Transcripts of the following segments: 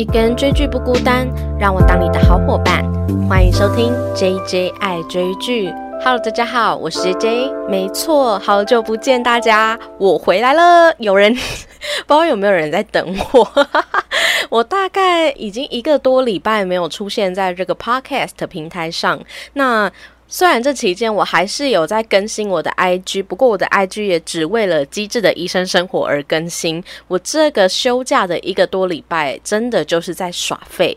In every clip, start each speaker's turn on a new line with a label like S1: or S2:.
S1: 一个人追剧不孤单，让我当你的好伙伴。欢迎收听 J J 爱追剧。Hello，大家好，我是 J J。没错，好久不见大家，我回来了。有人 不知道有没有人在等我？我大概已经一个多礼拜没有出现在这个 Podcast 平台上。那虽然这期间我还是有在更新我的 IG，不过我的 IG 也只为了机智的医生生活而更新。我这个休假的一个多礼拜，真的就是在耍废。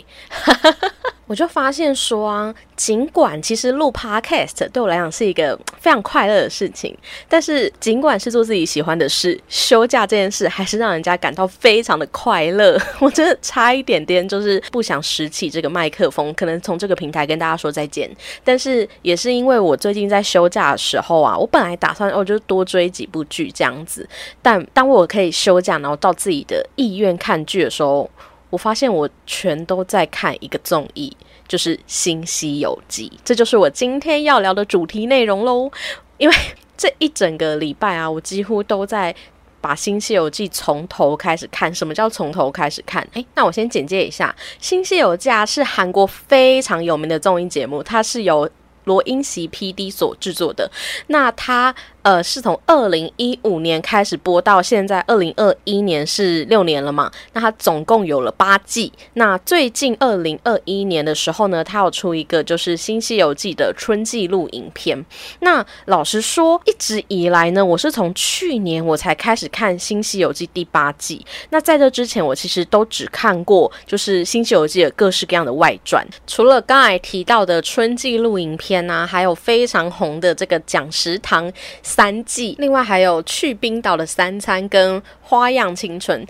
S1: 我就发现说啊，尽管其实录 podcast 对我来讲是一个非常快乐的事情，但是尽管是做自己喜欢的事，休假这件事还是让人家感到非常的快乐。我真的差一点点就是不想拾起这个麦克风，可能从这个平台跟大家说再见。但是也是因为我最近在休假的时候啊，我本来打算哦，就多追几部剧这样子。但当我可以休假，然后到自己的意愿看剧的时候，我发现我全都在看一个综艺，就是《新西游记》，这就是我今天要聊的主题内容喽。因为 这一整个礼拜啊，我几乎都在把《新西游记》从头开始看。什么叫从头开始看？诶，那我先简介一下，《新西游记》啊是韩国非常有名的综艺节目，它是由罗英席 P.D 所制作的。那它呃，是从二零一五年开始播到现在，二零二一年是六年了嘛？那它总共有了八季。那最近二零二一年的时候呢，它有出一个就是《新西游记》的春季录影片。那老实说，一直以来呢，我是从去年我才开始看《新西游记》第八季。那在这之前，我其实都只看过就是《新西游记》的各式各样的外传，除了刚才提到的春季录影片啊，还有非常红的这个讲食堂。三季，另外还有去冰岛的三餐跟花样青春。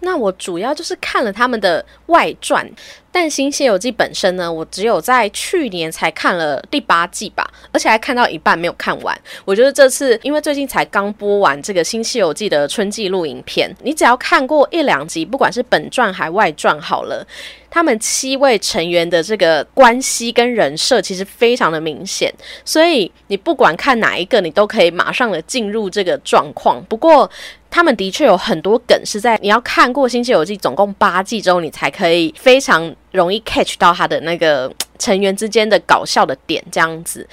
S1: 那我主要就是看了他们的外传，但《新西游记》本身呢，我只有在去年才看了第八季吧，而且还看到一半没有看完。我觉得这次因为最近才刚播完这个《新西游记》的春季录影片，你只要看过一两集，不管是本传还外传，好了。他们七位成员的这个关系跟人设其实非常的明显，所以你不管看哪一个，你都可以马上的进入这个状况。不过，他们的确有很多梗是在你要看过《新西游记》总共八季之后，你才可以非常容易 catch 到他的那个 成员之间的搞笑的点。这样子，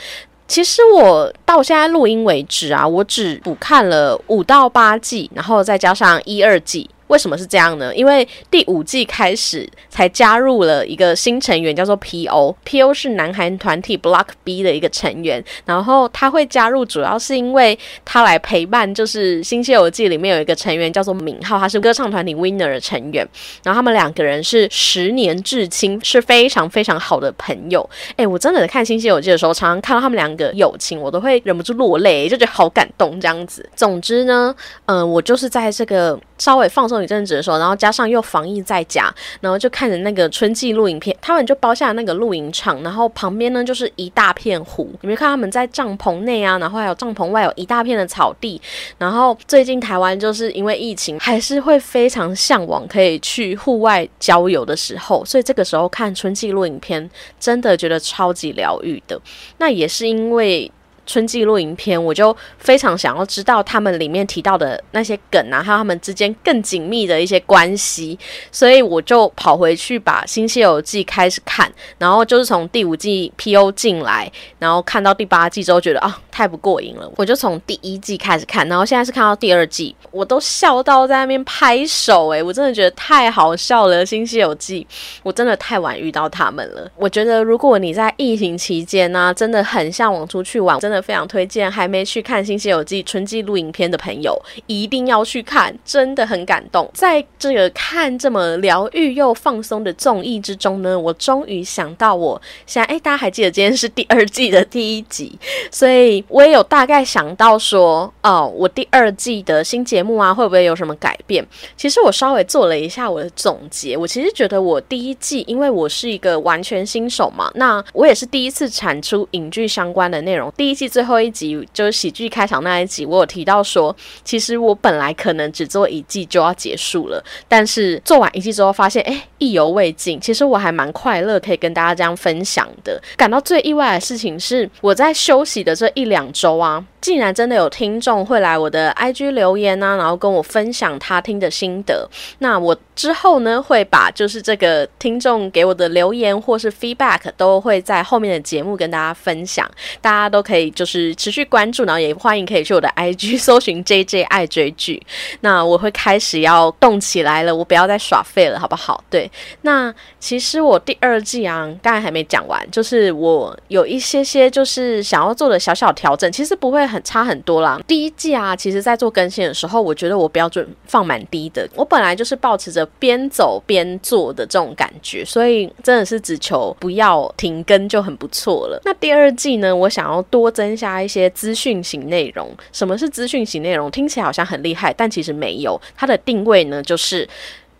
S1: 其实我到现在录音为止啊，我只补看了五到八季，然后再加上一二季。为什么是这样呢？因为第五季开始才加入了一个新成员，叫做 P.O.P.O 是南韩团体 Block B 的一个成员。然后他会加入，主要是因为他来陪伴，就是《新西游记》里面有一个成员叫做敏浩，他是歌唱团体 Winner 的成员。然后他们两个人是十年至亲，是非常非常好的朋友。哎，我真的看《新西游记》的时候，常常看到他们两个友情，我都会忍不住落泪，就觉得好感动这样子。总之呢，嗯，我就是在这个稍微放松。一阵子的时候，然后加上又防疫在家，然后就看着那个春季录影片，他们就包下那个录影场，然后旁边呢就是一大片湖，你没看他们在帐篷内啊？然后还有帐篷外有一大片的草地。然后最近台湾就是因为疫情，还是会非常向往可以去户外郊游的时候，所以这个时候看春季录影片，真的觉得超级疗愈的。那也是因为。春季录影片，我就非常想要知道他们里面提到的那些梗啊，还有他们之间更紧密的一些关系，所以我就跑回去把《新西游记》开始看，然后就是从第五季 P.O 进来，然后看到第八季之后，觉得啊太不过瘾了，我就从第一季开始看，然后现在是看到第二季，我都笑到在那边拍手诶，我真的觉得太好笑了，《新西游记》我真的太晚遇到他们了。我觉得如果你在疫情期间呢，真的很向往出去玩，真。非常推荐还没去看《新西游记》春季录影片的朋友，一定要去看，真的很感动。在这个看这么疗愈又放松的综艺之中呢，我终于想到，我现在哎，大家还记得今天是第二季的第一集，所以我也有大概想到说，哦，我第二季的新节目啊，会不会有什么改变？其实我稍微做了一下我的总结，我其实觉得我第一季，因为我是一个完全新手嘛，那我也是第一次产出影剧相关的内容，第一。最后一集，就是喜剧开场那一集，我有提到说，其实我本来可能只做一季就要结束了，但是做完一季之后发现，哎，意犹未尽。其实我还蛮快乐，可以跟大家这样分享的。感到最意外的事情是，我在休息的这一两周啊。竟然真的有听众会来我的 IG 留言呢，然后跟我分享他听的心得。那我之后呢，会把就是这个听众给我的留言或是 feedback 都会在后面的节目跟大家分享。大家都可以就是持续关注，然后也欢迎可以去我的 IG 搜寻 JJ 爱追剧。那我会开始要动起来了，我不要再耍废了，好不好？对，那其实我第二季啊，刚才还没讲完，就是我有一些些就是想要做的小小调整，其实不会。很差很多啦。第一季啊，其实在做更新的时候，我觉得我标准放蛮低的。我本来就是保持着边走边做的这种感觉，所以真的是只求不要停更就很不错了。那第二季呢，我想要多增增加一些资讯型内容。什么是资讯型内容？听起来好像很厉害，但其实没有。它的定位呢，就是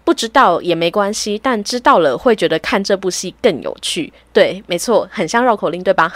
S1: 不知道也没关系，但知道了会觉得看这部戏更有趣。对，没错，很像绕口令，对吧？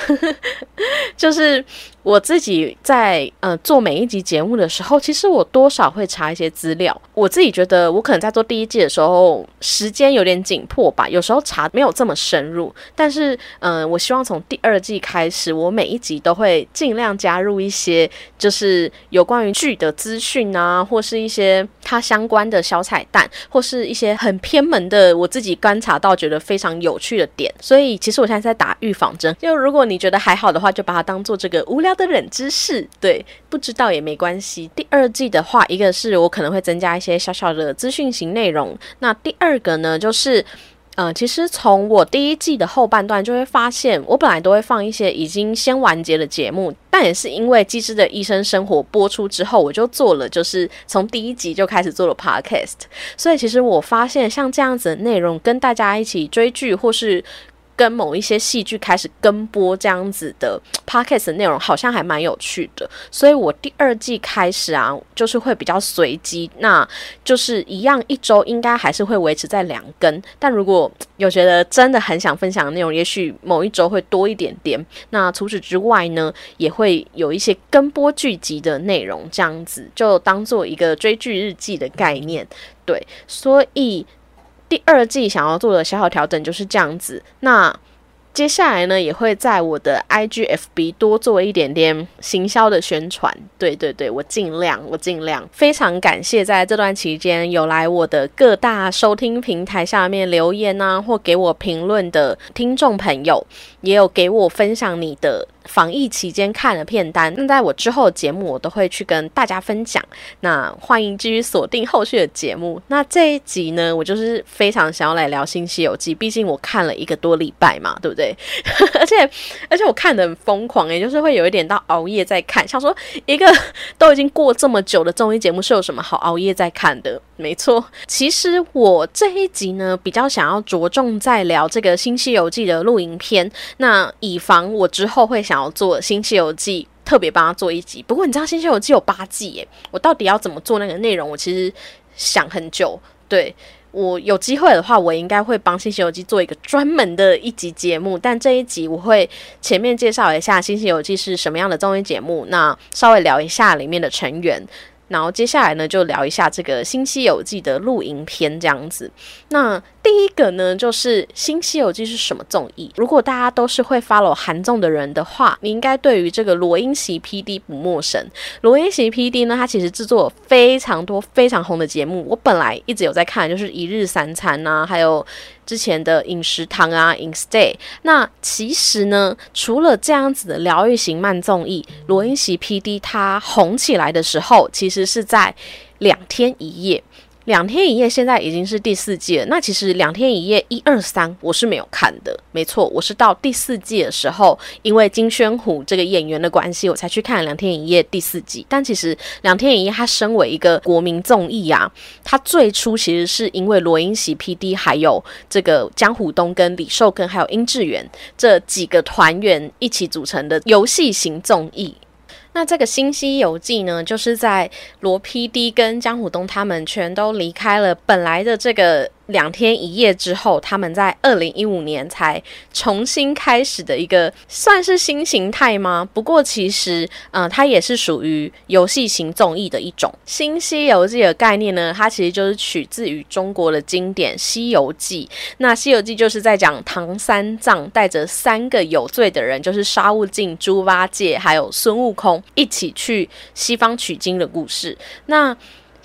S1: 就是。我自己在呃做每一集节目的时候，其实我多少会查一些资料。我自己觉得，我可能在做第一季的时候，时间有点紧迫吧，有时候查没有这么深入。但是，嗯，我希望从第二季开始，我每一集都会尽量加入一些，就是有关于剧的资讯啊，或是一些它相关的小彩蛋，或是是一些很偏门的，我自己观察到觉得非常有趣的点。所以，其实我现在在打预防针，就如果你觉得还好的话，就把它当做这个无聊。的冷知识，对，不知道也没关系。第二季的话，一个是我可能会增加一些小小的资讯型内容。那第二个呢，就是，呃，其实从我第一季的后半段就会发现，我本来都会放一些已经先完结的节目，但也是因为《机智的医生生活》播出之后，我就做了，就是从第一集就开始做了 podcast。所以其实我发现，像这样子的内容，跟大家一起追剧或是。跟某一些戏剧开始跟播这样子的 podcast 内容，好像还蛮有趣的，所以我第二季开始啊，就是会比较随机，那就是一样一周应该还是会维持在两更，但如果有觉得真的很想分享的内容，也许某一周会多一点点。那除此之外呢，也会有一些跟播剧集的内容，这样子就当做一个追剧日记的概念，对，所以。第二季想要做的小小调整就是这样子。那接下来呢，也会在我的 IGFB 多做一点点行销的宣传。对对对，我尽量，我尽量。非常感谢在这段期间有来我的各大收听平台下面留言啊，或给我评论的听众朋友，也有给我分享你的。防疫期间看的片单，那在我之后的节目我都会去跟大家分享。那欢迎继续锁定后续的节目。那这一集呢，我就是非常想要来聊《新西游记》，毕竟我看了一个多礼拜嘛，对不对？而且而且我看的很疯狂，也就是会有一点到熬夜在看。想说一个都已经过这么久的综艺节目，是有什么好熬夜在看的？没错，其实我这一集呢，比较想要着重在聊这个《新西游记》的录影片。那以防我之后会想。要做《新西游记》，特别帮他做一集。不过你知道《新西游记》有八季耶，我到底要怎么做那个内容？我其实想很久。对我有机会的话，我应该会帮《新西游记》做一个专门的一集节目。但这一集我会前面介绍一下《新西游记》是什么样的综艺节目，那稍微聊一下里面的成员。然后接下来呢，就聊一下这个《新西游记》的录影片这样子。那第一个呢，就是《新西游记》是什么综艺？如果大家都是会 follow 韩综的人的话，你应该对于这个罗英席 PD 不陌生。罗英席 PD 呢，他其实制作非常多非常红的节目。我本来一直有在看，就是一日三餐啊，还有。之前的饮食堂啊，Instay。那其实呢，除了这样子的疗愈型慢综艺，罗英席 PD 他红起来的时候，其实是在两天一夜。两天一夜现在已经是第四季了。那其实两天一夜一二三我是没有看的，没错，我是到第四季的时候，因为金宣虎这个演员的关系，我才去看两天一夜第四季。但其实两天一夜它身为一个国民综艺啊，它最初其实是因为罗英喜 PD 还有这个江虎东跟李寿根还有殷志源这几个团员一起组成的游戏型综艺。那这个《新西游记》呢，就是在罗 PD 跟江虎东他们全都离开了本来的这个两天一夜之后，他们在二零一五年才重新开始的一个算是新形态吗？不过其实，嗯，它也是属于游戏型综艺的一种。新西游记的概念呢，它其实就是取自于中国的经典《西游记》。那《西游记》就是在讲唐三藏带着三个有罪的人，就是沙悟净、猪八戒还有孙悟空，一起去西方取经的故事。那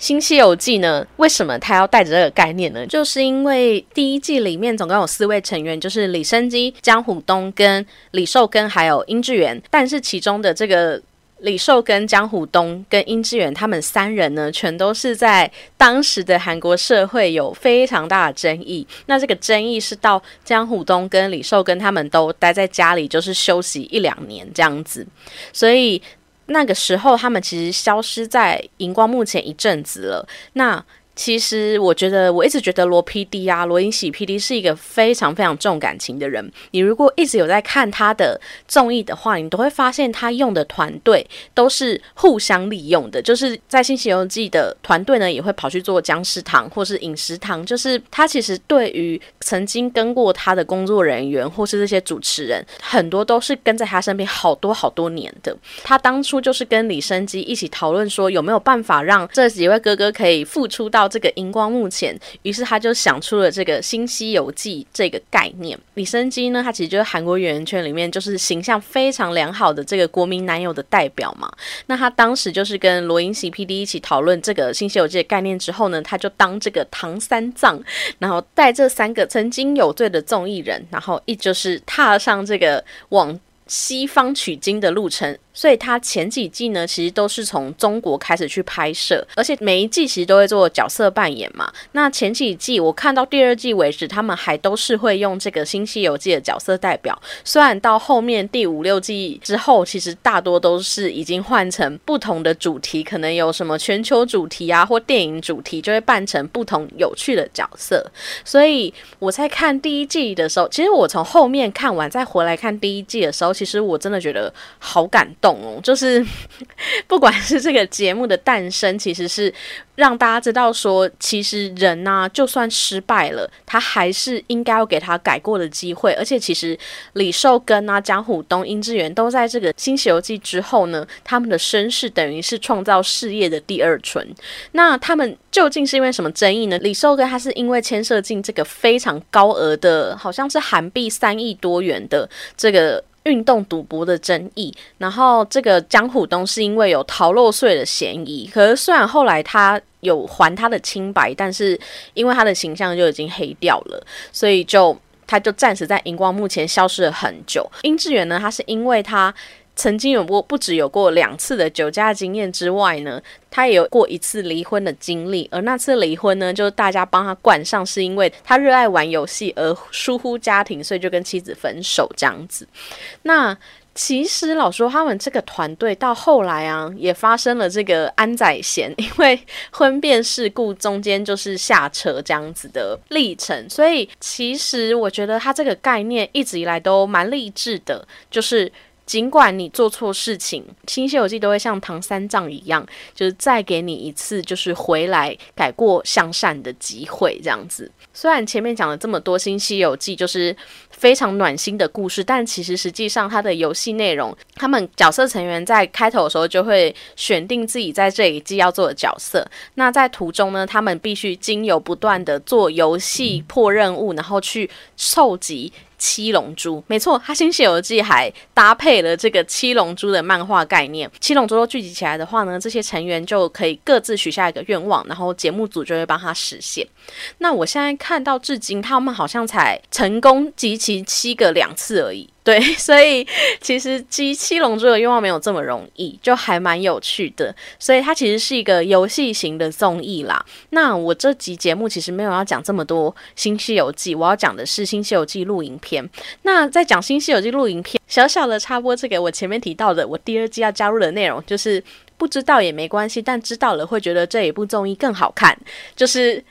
S1: 新西游记呢？为什么他要带着这个概念呢？就是因为第一季里面总共有四位成员，就是李生基、江虎东、跟李寿根还有殷志源。但是其中的这个李寿根、江虎东跟殷志源他们三人呢，全都是在当时的韩国社会有非常大的争议。那这个争议是到江虎东跟李寿根他们都待在家里，就是休息一两年这样子，所以。那个时候，他们其实消失在荧光幕前一阵子了。那。其实我觉得，我一直觉得罗 PD 啊，罗英喜 PD 是一个非常非常重感情的人。你如果一直有在看他的综艺的话，你都会发现他用的团队都是互相利用的。就是在《新西游记》的团队呢，也会跑去做僵尸堂或是饮食堂。就是他其实对于曾经跟过他的工作人员或是这些主持人，很多都是跟在他身边好多好多年的。他当初就是跟李生基一起讨论说，有没有办法让这几位哥哥可以付出到。这个荧光幕前，于是他就想出了这个《新西游记》这个概念。李生基呢，他其实就是韩国演艺圈里面就是形象非常良好的这个国民男友的代表嘛。那他当时就是跟罗英熙 PD 一起讨论这个《新西游记》的概念之后呢，他就当这个唐三藏，然后带这三个曾经有罪的综艺人，然后一就是踏上这个往西方取经的路程。所以他前几季呢，其实都是从中国开始去拍摄，而且每一季其实都会做角色扮演嘛。那前几季我看到第二季为止，他们还都是会用这个《新西游记》的角色代表。虽然到后面第五六季之后，其实大多都是已经换成不同的主题，可能有什么全球主题啊，或电影主题，就会扮成不同有趣的角色。所以我在看第一季的时候，其实我从后面看完再回来看第一季的时候，其实我真的觉得好感。懂哦，就是 不管是这个节目的诞生，其实是让大家知道说，其实人呐，就算失败了，他还是应该要给他改过的机会。而且，其实李寿根啊、江虎东、殷志源都在这个《新西游记》之后呢，他们的身世等于是创造事业的第二春。那他们究竟是因为什么争议呢？李寿根他是因为牵涉进这个非常高额的，好像是韩币三亿多元的这个。运动赌博的争议，然后这个江虎东是因为有逃漏税的嫌疑，可是虽然后来他有还他的清白，但是因为他的形象就已经黑掉了，所以就他就暂时在荧光幕前消失了很久。殷志远呢，他是因为他。曾经有过不止有过两次的酒驾经验之外呢，他也有过一次离婚的经历。而那次离婚呢，就是大家帮他冠上是因为他热爱玩游戏而疏忽家庭，所以就跟妻子分手这样子。那其实老说他们这个团队到后来啊，也发生了这个安宰贤因为婚变事故中间就是下车这样子的历程。所以其实我觉得他这个概念一直以来都蛮励志的，就是。尽管你做错事情，《新西游记》都会像唐三藏一样，就是再给你一次，就是回来改过向善的机会，这样子。虽然前面讲了这么多《新西游记》就是非常暖心的故事，但其实实际上它的游戏内容，他们角色成员在开头的时候就会选定自己在这一季要做的角色。那在途中呢，他们必须经由不断的做游戏破任务，然后去凑集。七龙珠，没错，他新西游记还搭配了这个七龙珠的漫画概念。七龙珠都聚集起来的话呢，这些成员就可以各自许下一个愿望，然后节目组就会帮他实现。那我现在看到至今，他们好像才成功集齐七个两次而已。对，所以其实集七龙珠的愿望没有这么容易，就还蛮有趣的。所以它其实是一个游戏型的综艺啦。那我这集节目其实没有要讲这么多《新西游记》，我要讲的是《新西游记》录影片。那在讲《新西游记》录影片，小小的插播这个我前面提到的，我第二季要加入的内容，就是不知道也没关系，但知道了会觉得这一部综艺更好看，就是。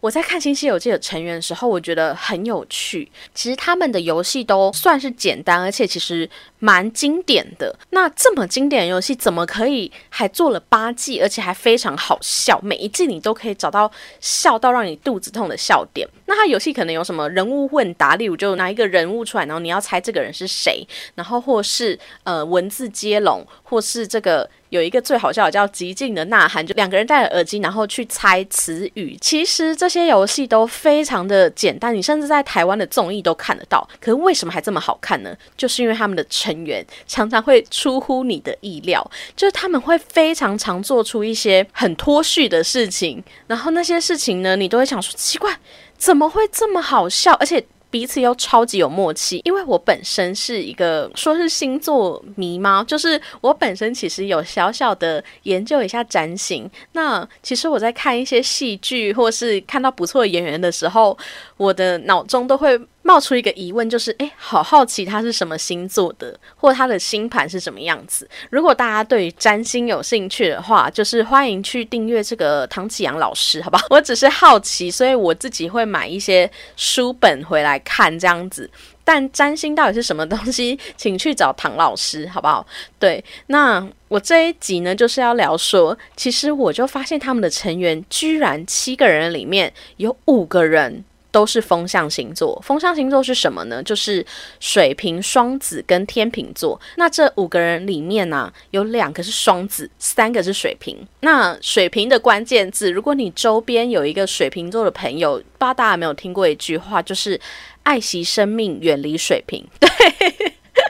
S1: 我在看《新西游记》的成员的时候，我觉得很有趣。其实他们的游戏都算是简单，而且其实蛮经典的。那这么经典的游戏，怎么可以还做了八季，而且还非常好笑？每一季你都可以找到笑到让你肚子痛的笑点。那它游戏可能有什么人物问答，例如就拿一个人物出来，然后你要猜这个人是谁，然后或是呃文字接龙，或是这个。有一个最好笑的叫《极尽的呐喊》，就两个人戴着耳机，然后去猜词语。其实这些游戏都非常的简单，你甚至在台湾的综艺都看得到。可是为什么还这么好看呢？就是因为他们的成成员常常会出乎你的意料，就是他们会非常常做出一些很脱序的事情，然后那些事情呢，你都会想说奇怪，怎么会这么好笑？而且。彼此又超级有默契，因为我本身是一个说是星座迷吗？就是我本身其实有小小的研究一下占星。那其实我在看一些戏剧或是看到不错的演员的时候，我的脑中都会。冒出一个疑问，就是哎，好好奇他是什么星座的，或他的星盘是什么样子。如果大家对占星有兴趣的话，就是欢迎去订阅这个唐启阳老师，好不好？我只是好奇，所以我自己会买一些书本回来看这样子。但占星到底是什么东西，请去找唐老师，好不好？对，那我这一集呢，就是要聊说，其实我就发现他们的成员居然七个人里面有五个人。都是风象星座，风象星座是什么呢？就是水瓶、双子跟天秤座。那这五个人里面呢，有两个是双子，三个是水瓶。那水瓶的关键字，如果你周边有一个水瓶座的朋友，不知道大家有没有听过一句话，就是爱惜生命，远离水瓶。对。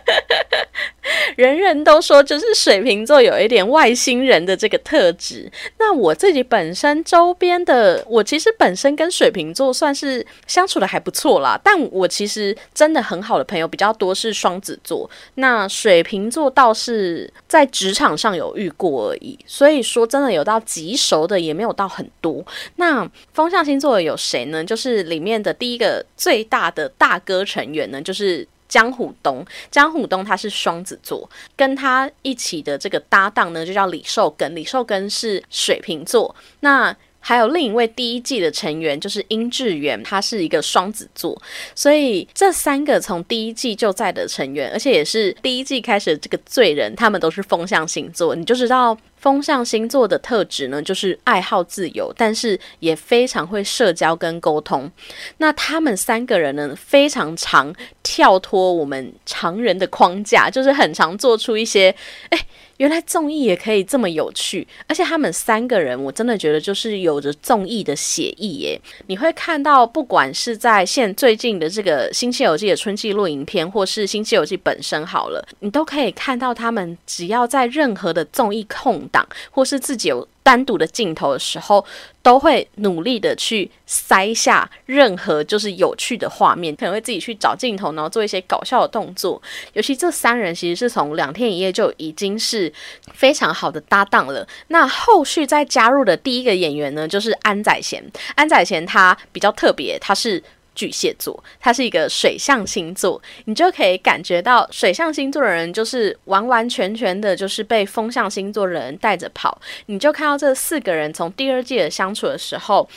S1: 人人都说，就是水瓶座有一点外星人的这个特质。那我自己本身周边的，我其实本身跟水瓶座算是相处的还不错啦。但我其实真的很好的朋友比较多是双子座，那水瓶座倒是在职场上有遇过而已。所以说，真的有到极熟的也没有到很多。那风象星座有谁呢？就是里面的第一个最大的大哥成员呢，就是。江虎东，江虎东他是双子座，跟他一起的这个搭档呢，就叫李寿根。李寿根是水瓶座。那还有另一位第一季的成员就是殷志源，他是一个双子座。所以这三个从第一季就在的成员，而且也是第一季开始的这个罪人，他们都是风象星座，你就知道。风象星座的特质呢，就是爱好自由，但是也非常会社交跟沟通。那他们三个人呢，非常常跳脱我们常人的框架，就是很常做出一些，哎。原来综艺也可以这么有趣，而且他们三个人，我真的觉得就是有着综艺的写意耶。你会看到，不管是在现最近的这个《新西游记》的春季录影片，或是《新西游记》本身好了，你都可以看到他们只要在任何的综艺控档，或是自己有。单独的镜头的时候，都会努力的去塞下任何就是有趣的画面，可能会自己去找镜头，然后做一些搞笑的动作。尤其这三人其实是从两天一夜就已经是非常好的搭档了。那后续再加入的第一个演员呢，就是安宰贤。安宰贤他比较特别，他是。巨蟹座，它是一个水象星座，你就可以感觉到水象星座的人就是完完全全的，就是被风象星座的人带着跑。你就看到这四个人从第二季的相处的时候，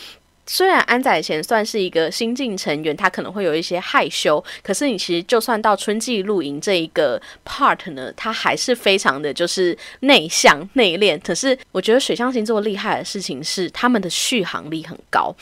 S1: 虽然安宰贤算是一个新晋成员，他可能会有一些害羞，可是你其实就算到春季露营这一个 part 呢，他还是非常的就是内向内敛。可是我觉得水象星座厉害的事情是他们的续航力很高。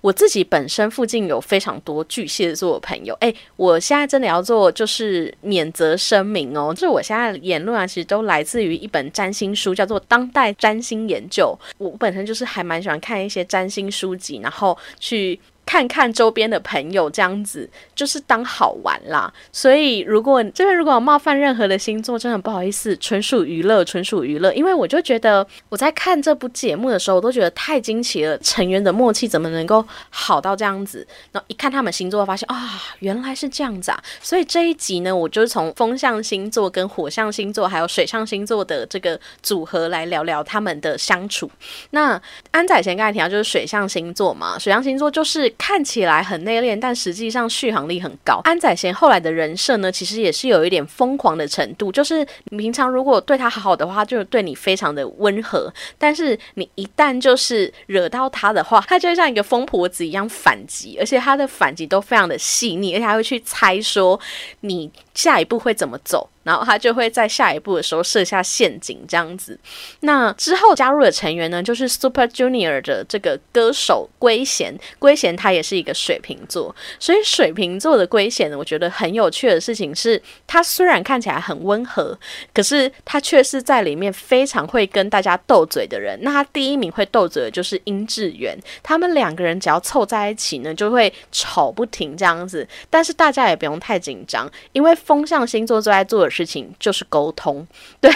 S1: 我自己本身附近有非常多巨蟹座的朋友，哎，我现在真的要做就是免责声明哦，就是我现在言论啊，其实都来自于一本占星书，叫做《当代占星研究》。我本身就是还蛮喜欢看一些占星书籍，然后去。看看周边的朋友，这样子就是当好玩啦。所以，如果这边如果有冒犯任何的星座，真的不好意思，纯属娱乐，纯属娱乐。因为我就觉得我在看这部节目的时候，我都觉得太惊奇了，成员的默契怎么能够好到这样子？然后一看他们星座，发现啊，原来是这样子啊。所以这一集呢，我就是从风象星座、跟火象星座还有水象星座的这个组合来聊聊他们的相处。那安仔贤刚才提到就是水象星座嘛，水象星座就是。看起来很内敛，但实际上续航力很高。安宰贤后来的人设呢，其实也是有一点疯狂的程度。就是你平常如果对他好好的话，就对你非常的温和；但是你一旦就是惹到他的话，他就会像一个疯婆子一样反击，而且他的反击都非常的细腻，而且还会去猜说你下一步会怎么走。然后他就会在下一步的时候设下陷阱这样子。那之后加入的成员呢，就是 Super Junior 的这个歌手龟贤，龟贤他也是一个水瓶座，所以水瓶座的龟贤呢，我觉得很有趣的事情是，他虽然看起来很温和，可是他却是在里面非常会跟大家斗嘴的人。那他第一名会斗嘴的就是殷志源，他们两个人只要凑在一起呢，就会吵不停这样子。但是大家也不用太紧张，因为风象星座最爱做的事情就是沟通，对，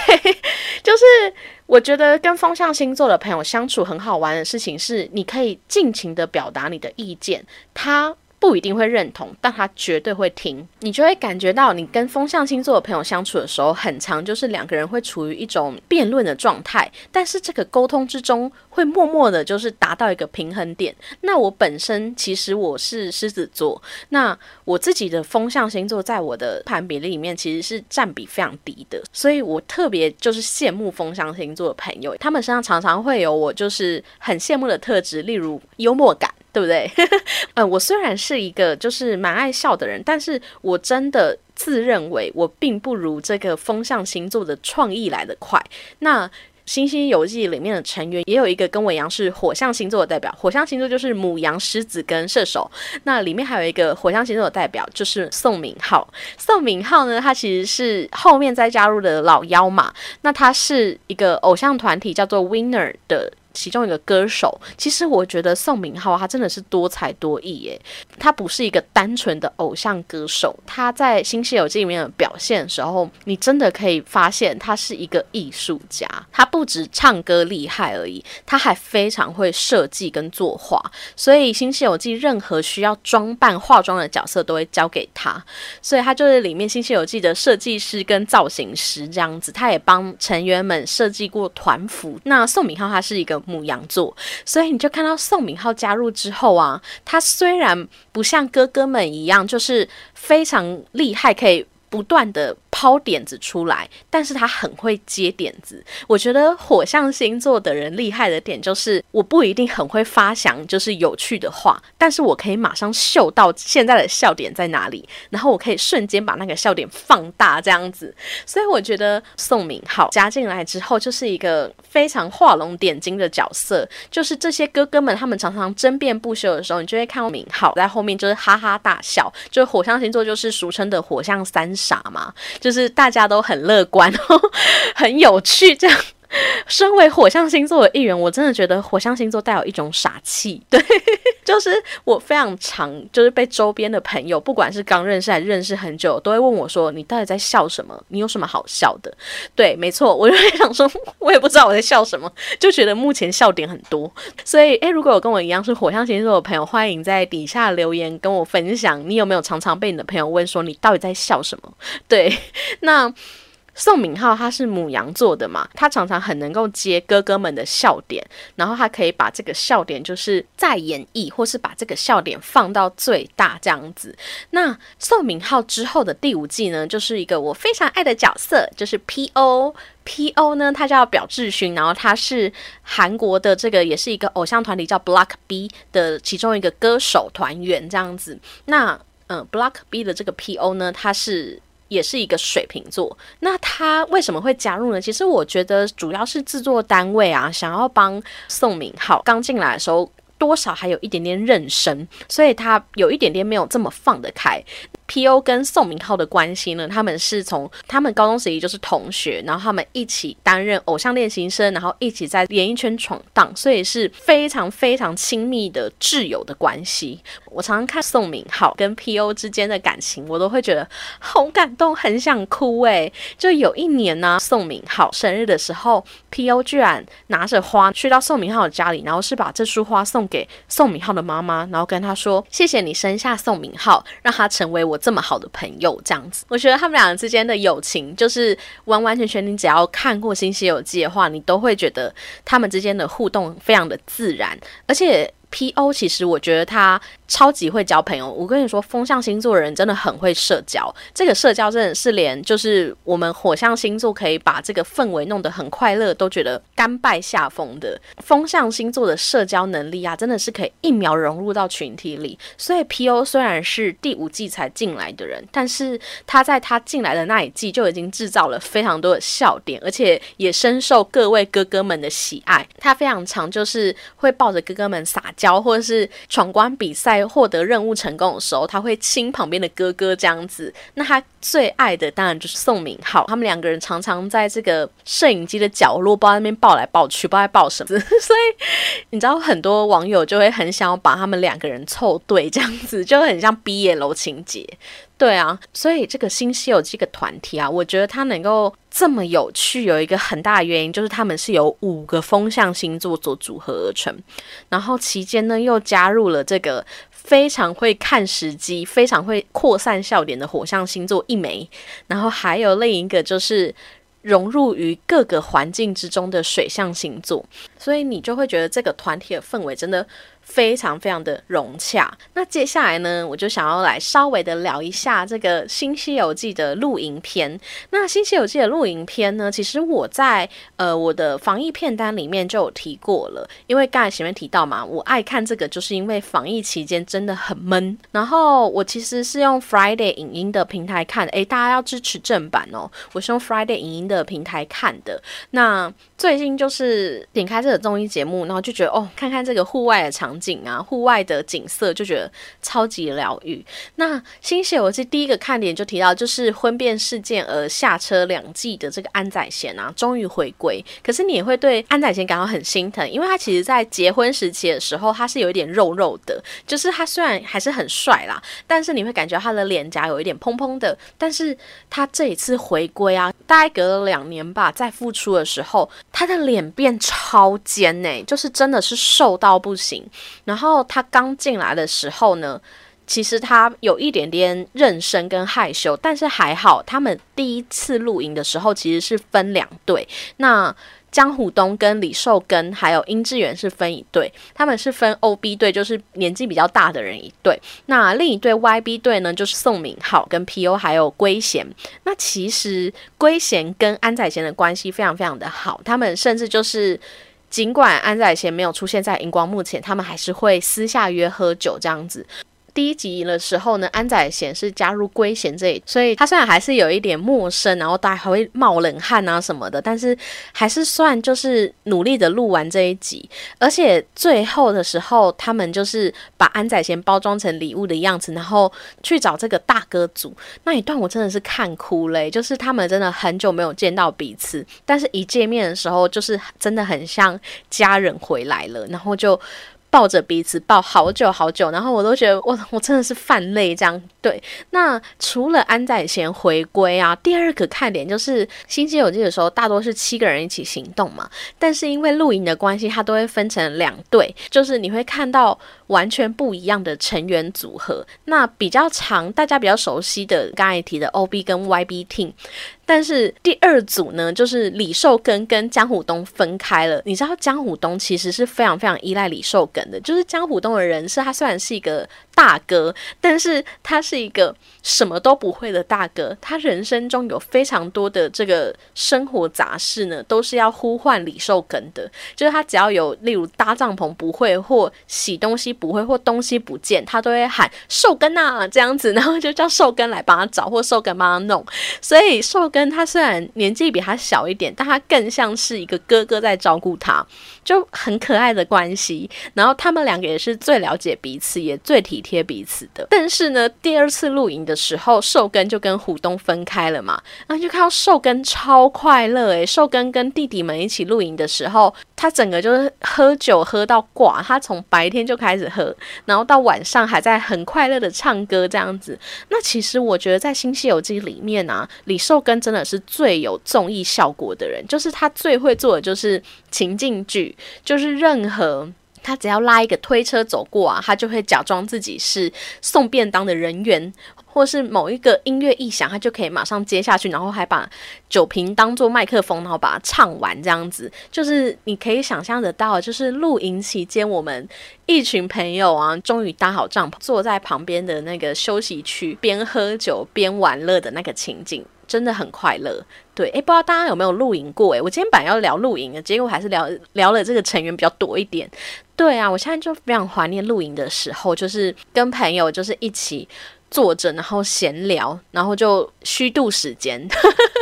S1: 就是。我觉得跟风象星座的朋友相处很好玩的事情是，你可以尽情的表达你的意见，他。不一定会认同，但他绝对会听。你就会感觉到，你跟风象星座的朋友相处的时候，很长就是两个人会处于一种辩论的状态，但是这个沟通之中会默默的，就是达到一个平衡点。那我本身其实我是狮子座，那我自己的风象星座在我的盘比例里面其实是占比非常低的，所以我特别就是羡慕风象星座的朋友，他们身上常常会有我就是很羡慕的特质，例如幽默感。对不对？嗯，我虽然是一个就是蛮爱笑的人，但是我真的自认为我并不如这个风象星座的创意来得快。那《星星游记》里面的成员也有一个跟我一样是火象星座的代表，火象星座就是母羊、狮子跟射手。那里面还有一个火象星座的代表就是宋明浩。宋明浩呢，他其实是后面再加入的老妖嘛。那他是一个偶像团体叫做 Winner 的。其中一个歌手，其实我觉得宋明浩他真的是多才多艺耶。他不是一个单纯的偶像歌手，他在《新西游记》里面的表现的时候，你真的可以发现他是一个艺术家。他不止唱歌厉害而已，他还非常会设计跟作画。所以《新西游记》任何需要装扮化妆的角色都会交给他，所以他就是里面《新西游记》的设计师跟造型师这样子。他也帮成员们设计过团服。那宋明浩他是一个。母羊座，所以你就看到宋敏浩加入之后啊，他虽然不像哥哥们一样，就是非常厉害，可以不断的。抛点子出来，但是他很会接点子。我觉得火象星座的人厉害的点就是，我不一定很会发想就是有趣的话，但是我可以马上嗅到现在的笑点在哪里，然后我可以瞬间把那个笑点放大这样子。所以我觉得宋明浩加进来之后，就是一个非常画龙点睛的角色。就是这些哥哥们他们常常争辩不休的时候，你就会看到明浩在后面就是哈哈大笑。就是火象星座就是俗称的火象三傻嘛。就是大家都很乐观，很有趣，这样。身为火象星座的一员，我真的觉得火象星座带有一种傻气。对，就是我非常常，就是被周边的朋友，不管是刚认识还是认识很久，都会问我说：“你到底在笑什么？你有什么好笑的？”对，没错，我就会想说，我也不知道我在笑什么，就觉得目前笑点很多。所以，诶，如果有跟我一样是火象星座的朋友，欢迎在底下留言跟我分享，你有没有常常被你的朋友问说你到底在笑什么？对，那。宋敏浩他是母羊座的嘛，他常常很能够接哥哥们的笑点，然后他可以把这个笑点就是再演绎，或是把这个笑点放到最大这样子。那宋敏浩之后的第五季呢，就是一个我非常爱的角色，就是 P.O. P.O. 呢，他叫表志勋，然后他是韩国的这个也是一个偶像团体叫 Block B 的其中一个歌手团员这样子。那嗯，Block B 的这个 P.O. 呢，他是。也是一个水瓶座，那他为什么会加入呢？其实我觉得主要是制作单位啊，想要帮宋明浩刚进来的时候，多少还有一点点认生，所以他有一点点没有这么放得开。P.O. 跟宋明浩的关系呢？他们是从他们高中时期就是同学，然后他们一起担任偶像练习生，然后一起在演艺圈闯荡，所以是非常非常亲密的挚友的关系。我常常看宋明浩跟 P.O. 之间的感情，我都会觉得好感动，很想哭诶。就有一年呢，宋明浩生日的时候，P.O. 居然拿着花去到宋明浩的家里，然后是把这束花送给宋明浩的妈妈，然后跟他说：“谢谢你生下宋明浩，让他成为我。”这么好的朋友，这样子，我觉得他们两个之间的友情，就是完完全全，你只要看过《新西游记》的话，你都会觉得他们之间的互动非常的自然，而且。P.O. 其实我觉得他超级会交朋友。我跟你说，风象星座的人真的很会社交。这个社交真的是连就是我们火象星座可以把这个氛围弄得很快乐，都觉得甘拜下风的。风象星座的社交能力啊，真的是可以一秒融入到群体里。所以 P.O. 虽然是第五季才进来的人，但是他在他进来的那一季就已经制造了非常多的笑点，而且也深受各位哥哥们的喜爱。他非常常就是会抱着哥哥们撒。教或者是闯关比赛获得任务成功的时候，他会亲旁边的哥哥这样子。那他最爱的当然就是宋明浩，他们两个人常常在这个摄影机的角落，不知道那边抱来抱去，不知道抱什么。所以你知道很多网友就会很想要把他们两个人凑对，这样子就很像毕业楼情节。对啊，所以这个新西游这个团体啊，我觉得它能够这么有趣，有一个很大的原因就是他们是由五个风象星座做组合而成，然后期间呢又加入了这个非常会看时机、非常会扩散笑点的火象星座一枚，然后还有另一个就是融入于各个环境之中的水象星座，所以你就会觉得这个团体的氛围真的。非常非常的融洽。那接下来呢，我就想要来稍微的聊一下这个《新西游记》的露营片。那《新西游记》的露营片呢，其实我在呃我的防疫片单里面就有提过了。因为刚才前面提到嘛，我爱看这个，就是因为防疫期间真的很闷。然后我其实是用 Friday 影音的平台看，诶，大家要支持正版哦。我是用 Friday 影音的平台看的。那最近就是点开这个综艺节目，然后就觉得哦，看看这个户外的场。景啊，户外的景色就觉得超级疗愈。那《新西游记》第一个看点就提到，就是婚变事件而下车两季的这个安宰贤啊，终于回归。可是你也会对安宰贤感到很心疼，因为他其实在结婚时期的时候，他是有一点肉肉的，就是他虽然还是很帅啦，但是你会感觉他的脸颊有一点蓬蓬的。但是他这一次回归啊，大概隔了两年吧，在复出的时候，他的脸变超尖呢，就是真的是瘦到不行。然后他刚进来的时候呢，其实他有一点点认生跟害羞，但是还好，他们第一次露营的时候其实是分两队。那江虎东跟李寿根还有殷志源是分一队，他们是分 O B 队，就是年纪比较大的人一队。那另一队 Y B 队呢，就是宋敏浩跟 P O 还有圭贤。那其实圭贤跟安宰贤的关系非常非常的好，他们甚至就是。尽管安宰贤没有出现在荧光幕前，他们还是会私下约喝酒这样子。第一集的时候呢，安宰贤是加入龟贤这里，所以他虽然还是有一点陌生，然后大家还会冒冷汗啊什么的，但是还是算就是努力的录完这一集。而且最后的时候，他们就是把安宰贤包装成礼物的样子，然后去找这个大哥组那一段，我真的是看哭嘞。就是他们真的很久没有见到彼此，但是一见面的时候，就是真的很像家人回来了，然后就。抱着彼此抱好久好久，然后我都觉得我我真的是泛泪这样。对，那除了安宰贤回归啊，第二个看点就是《新西游记》的时候，大多是七个人一起行动嘛。但是因为露营的关系，它都会分成两队，就是你会看到完全不一样的成员组合。那比较长，大家比较熟悉的刚才提的 O B 跟 Y B team。但是第二组呢，就是李寿根跟江虎东分开了。你知道江虎东其实是非常非常依赖李寿根的，就是江虎东的人设，他虽然是一个。大哥，但是他是一个什么都不会的大哥。他人生中有非常多的这个生活杂事呢，都是要呼唤李寿根的。就是他只要有，例如搭帐篷不会，或洗东西不会，或东西不见，他都会喊寿根啊这样子，然后就叫寿根来帮他找，或寿根帮他弄。所以寿根他虽然年纪比他小一点，但他更像是一个哥哥在照顾他，就很可爱的关系。然后他们两个也是最了解彼此，也最体。贴彼此的，但是呢，第二次露营的时候，寿根就跟虎东分开了嘛，然后就看到寿根超快乐诶，寿根跟弟弟们一起露营的时候，他整个就是喝酒喝到挂，他从白天就开始喝，然后到晚上还在很快乐的唱歌这样子。那其实我觉得在《新西游记》里面啊，李寿根真的是最有综艺效果的人，就是他最会做的就是情境剧，就是任何。他只要拉一个推车走过啊，他就会假装自己是送便当的人员。或是某一个音乐一响，他就可以马上接下去，然后还把酒瓶当做麦克风，然后把它唱完，这样子就是你可以想象得到，就是露营期间我们一群朋友啊，终于搭好帐篷，坐在旁边的那个休息区，边喝酒边玩乐的那个情景，真的很快乐。对，诶，不知道大家有没有露营过？诶，我今天本来要聊露营的，结果还是聊聊了这个成员比较多一点。对啊，我现在就非常怀念露营的时候，就是跟朋友就是一起。坐着，然后闲聊，然后就虚度时间，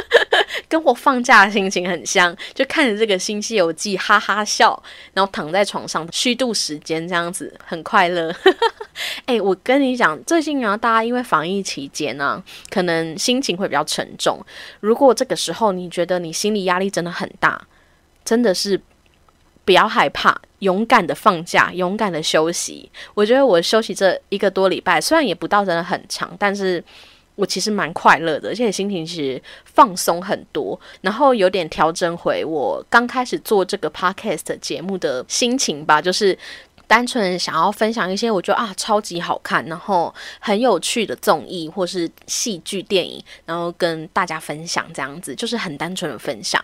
S1: 跟我放假的心情很像，就看着这个《新西游记》哈哈笑，然后躺在床上虚度时间，这样子很快乐。哎，我跟你讲，最近啊，大家因为防疫期间呢，可能心情会比较沉重。如果这个时候你觉得你心理压力真的很大，真的是。不要害怕，勇敢的放假，勇敢的休息。我觉得我休息这一个多礼拜，虽然也不到真的很长，但是我其实蛮快乐的，而且心情其实放松很多，然后有点调整回我刚开始做这个 podcast 节目的心情吧，就是单纯想要分享一些我觉得啊超级好看，然后很有趣的综艺或是戏剧电影，然后跟大家分享这样子，就是很单纯的分享。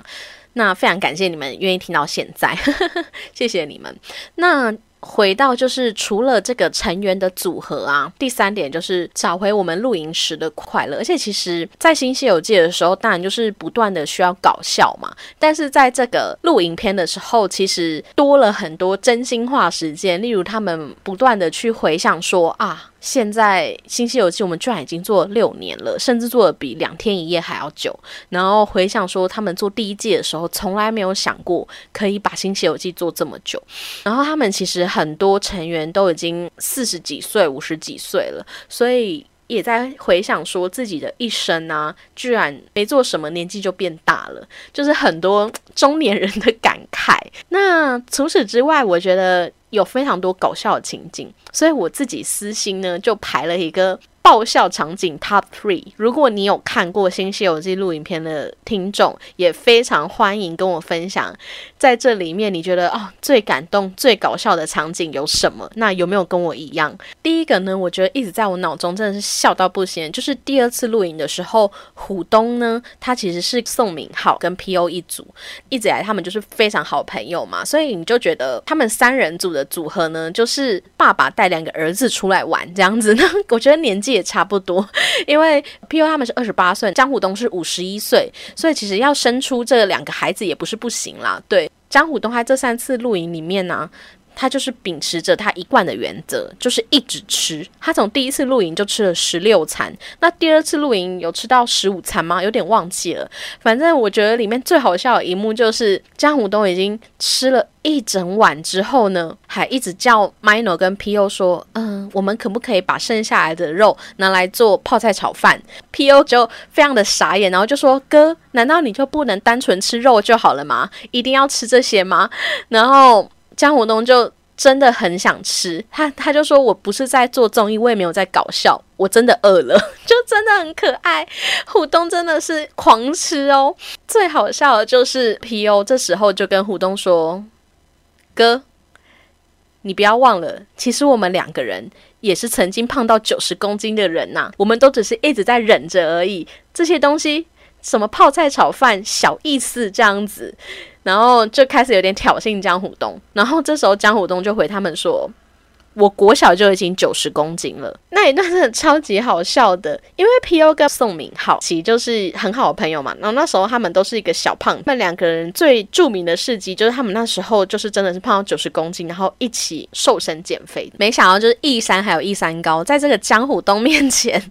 S1: 那非常感谢你们愿意听到现在，谢谢你们。那回到就是除了这个成员的组合啊，第三点就是找回我们露营时的快乐。而且其实，在新西游记的时候，当然就是不断的需要搞笑嘛。但是在这个露营片的时候，其实多了很多真心话时间，例如他们不断的去回想说啊。现在《新西游记》我们居然已经做了六年了，甚至做的比两天一夜还要久。然后回想说，他们做第一季的时候，从来没有想过可以把《新西游记》做这么久。然后他们其实很多成员都已经四十几岁、五十几岁了，所以也在回想说自己的一生啊，居然没做什么，年纪就变大了，就是很多中年人的感慨。那除此之外，我觉得。有非常多搞笑的情景，所以我自己私心呢就排了一个。爆笑场景 Top Three，如果你有看过《新西游记》录影片的听众，也非常欢迎跟我分享，在这里面你觉得哦最感动、最搞笑的场景有什么？那有没有跟我一样？第一个呢，我觉得一直在我脑中真的是笑到不行，就是第二次录影的时候，虎东呢，他其实是宋敏浩跟 P.O 一组，一直以来他们就是非常好朋友嘛，所以你就觉得他们三人组的组合呢，就是爸爸带两个儿子出来玩这样子呢，我觉得年纪。也差不多，因为 P U 他们是二十八岁，张虎东是五十一岁，所以其实要生出这两个孩子也不是不行啦。对，张虎东在这三次露营里面呢。他就是秉持着他一贯的原则，就是一直吃。他从第一次露营就吃了十六餐，那第二次露营有吃到十五餐吗？有点忘记了。反正我觉得里面最好笑的一幕就是江湖东已经吃了一整晚之后呢，还一直叫 Mino 跟 P.O 说：“嗯，我们可不可以把剩下来的肉拿来做泡菜炒饭？”P.O 就非常的傻眼，然后就说：“哥，难道你就不能单纯吃肉就好了吗？一定要吃这些吗？”然后。江湖东就真的很想吃，他他就说：“我不是在做综艺，我也没有在搞笑，我真的饿了。”就真的很可爱。虎东真的是狂吃哦，最好笑的就是 P.O. 这时候就跟虎东说：“哥，你不要忘了，其实我们两个人也是曾经胖到九十公斤的人呐，我们都只是一直在忍着而已。这些东西，什么泡菜炒饭，小意思这样子。”然后就开始有点挑衅江虎东，然后这时候江虎东就回他们说：“我国小就已经九十公斤了。”那一段真的超级好笑的，因为 P.O 跟宋敏浩其实就是很好的朋友嘛。然后那时候他们都是一个小胖，那两个人最著名的事迹就是他们那时候就是真的是胖到九十公斤，然后一起瘦身减肥。没想到就是一山还有一山高，在这个江虎东面前。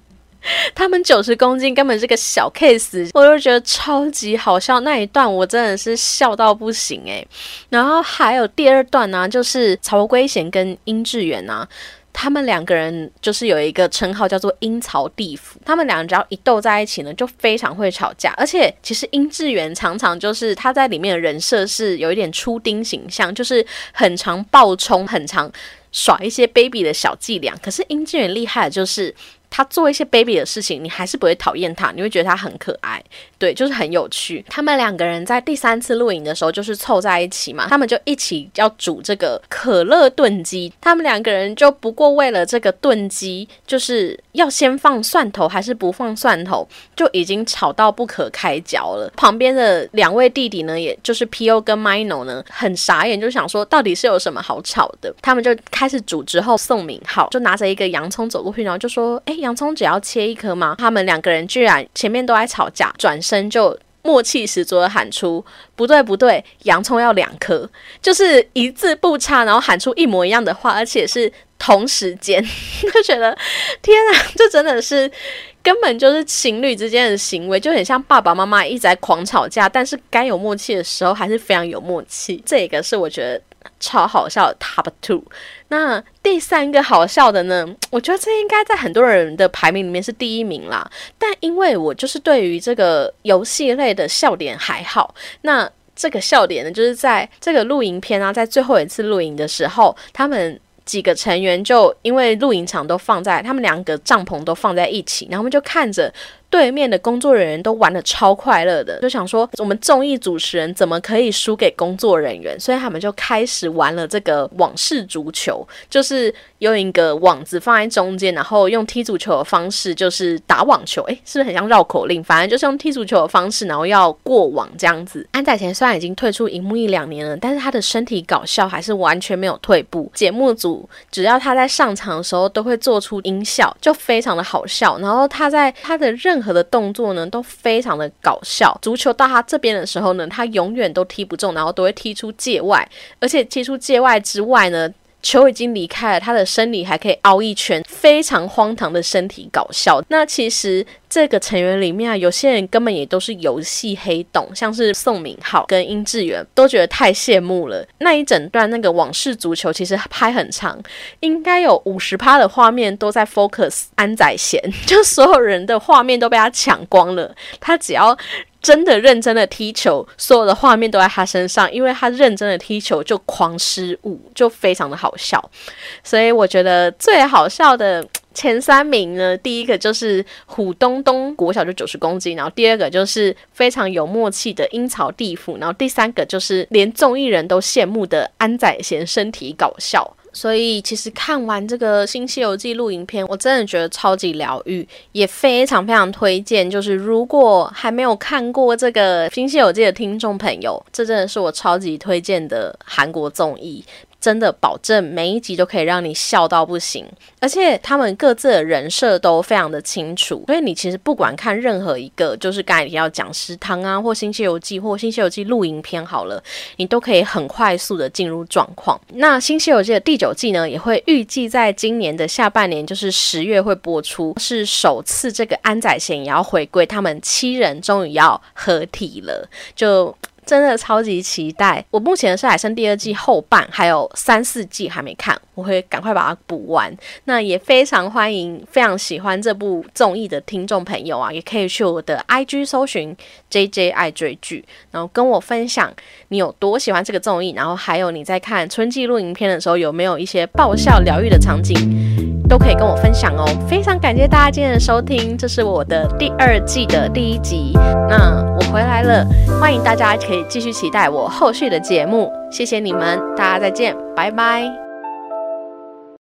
S1: 他们九十公斤根本是个小 case，我就觉得超级好笑那一段，我真的是笑到不行诶。然后还有第二段呢，就是曹圭贤跟殷志远啊，他们两个人就是有一个称号叫做“阴曹地府”，他们两人只要一斗在一起呢，就非常会吵架。而且其实殷志远常常就是他在里面的人设是有一点出丁形象，就是很常暴冲，很常耍一些卑鄙的小伎俩。可是殷志远厉害的就是。他做一些 baby 的事情，你还是不会讨厌他，你会觉得他很可爱，对，就是很有趣。他们两个人在第三次录影的时候，就是凑在一起嘛，他们就一起要煮这个可乐炖鸡。他们两个人就不过为了这个炖鸡，就是要先放蒜头还是不放蒜头，就已经吵到不可开交了。旁边的两位弟弟呢，也就是 P.O 跟 Mino 呢，很傻眼，就想说到底是有什么好吵的。他们就开始煮之后，宋敏浩就拿着一个洋葱走过去，然后就说：“哎，洋葱只要切一颗吗？”他们两个人居然前面都在吵架，转身就。默契十足的喊出：“不对，不对，洋葱要两颗，就是一字不差，然后喊出一模一样的话，而且是同时间，就觉得天啊，这真的是根本就是情侣之间的行为，就很像爸爸妈妈一直在狂吵架，但是该有默契的时候还是非常有默契。这个是我觉得。”超好笑的，Top Two。那第三个好笑的呢？我觉得这应该在很多人的排名里面是第一名啦。但因为我就是对于这个游戏类的笑点还好，那这个笑点呢，就是在这个露营片啊，在最后一次露营的时候，他们几个成员就因为露营场都放在他们两个帐篷都放在一起，然后我们就看着。对面的工作人员都玩的超快乐的，就想说我们综艺主持人怎么可以输给工作人员？所以他们就开始玩了这个网式足球，就是用一个网子放在中间，然后用踢足球的方式就是打网球。诶，是不是很像绕口令？反正就是用踢足球的方式，然后要过网这样子。安仔贤虽然已经退出荧幕一两年了，但是他的身体搞笑还是完全没有退步。节目组只要他在上场的时候都会做出音效，就非常的好笑。然后他在他的任任何的动作呢都非常的搞笑。足球到他这边的时候呢，他永远都踢不中，然后都会踢出界外，而且踢出界外之外呢。球已经离开了，他的身体还可以凹一圈，非常荒唐的身体搞笑。那其实这个成员里面啊，有些人根本也都是游戏黑洞，像是宋敏浩跟殷志源，都觉得太羡慕了。那一整段那个往事足球其实拍很长，应该有五十趴的画面都在 focus 安宰贤，就所有人的画面都被他抢光了。他只要。真的认真的踢球，所有的画面都在他身上，因为他认真的踢球就狂失误，就非常的好笑。所以我觉得最好笑的前三名呢，第一个就是虎东东国小就九十公斤，然后第二个就是非常有默契的阴曹地府，然后第三个就是连综艺人都羡慕的安宰贤身体搞笑。所以其实看完这个《新西游记》录影片，我真的觉得超级疗愈，也非常非常推荐。就是如果还没有看过这个《新西游记》的听众朋友，这真的是我超级推荐的韩国综艺。真的保证每一集都可以让你笑到不行，而且他们各自的人设都非常的清楚，所以你其实不管看任何一个，就是刚才提到讲食堂啊，或《新西游记》或《新西游记》录影片好了，你都可以很快速的进入状况。那《新西游记》的第九季呢，也会预计在今年的下半年，就是十月会播出，是首次这个安宰贤也要回归，他们七人终于要合体了，就。真的超级期待！我目前是还剩第二季后半，还有三四季还没看，我会赶快把它补完。那也非常欢迎非常喜欢这部综艺的听众朋友啊，也可以去我的 IG 搜寻 JJ 爱追剧，然后跟我分享你有多喜欢这个综艺，然后还有你在看春季录影片的时候有没有一些爆笑疗愈的场景。都可以跟我分享哦，非常感谢大家今天的收听，这是我的第二季的第一集，那我回来了，欢迎大家可以继续期待我后续的节目，谢谢你们，大家再见，拜拜。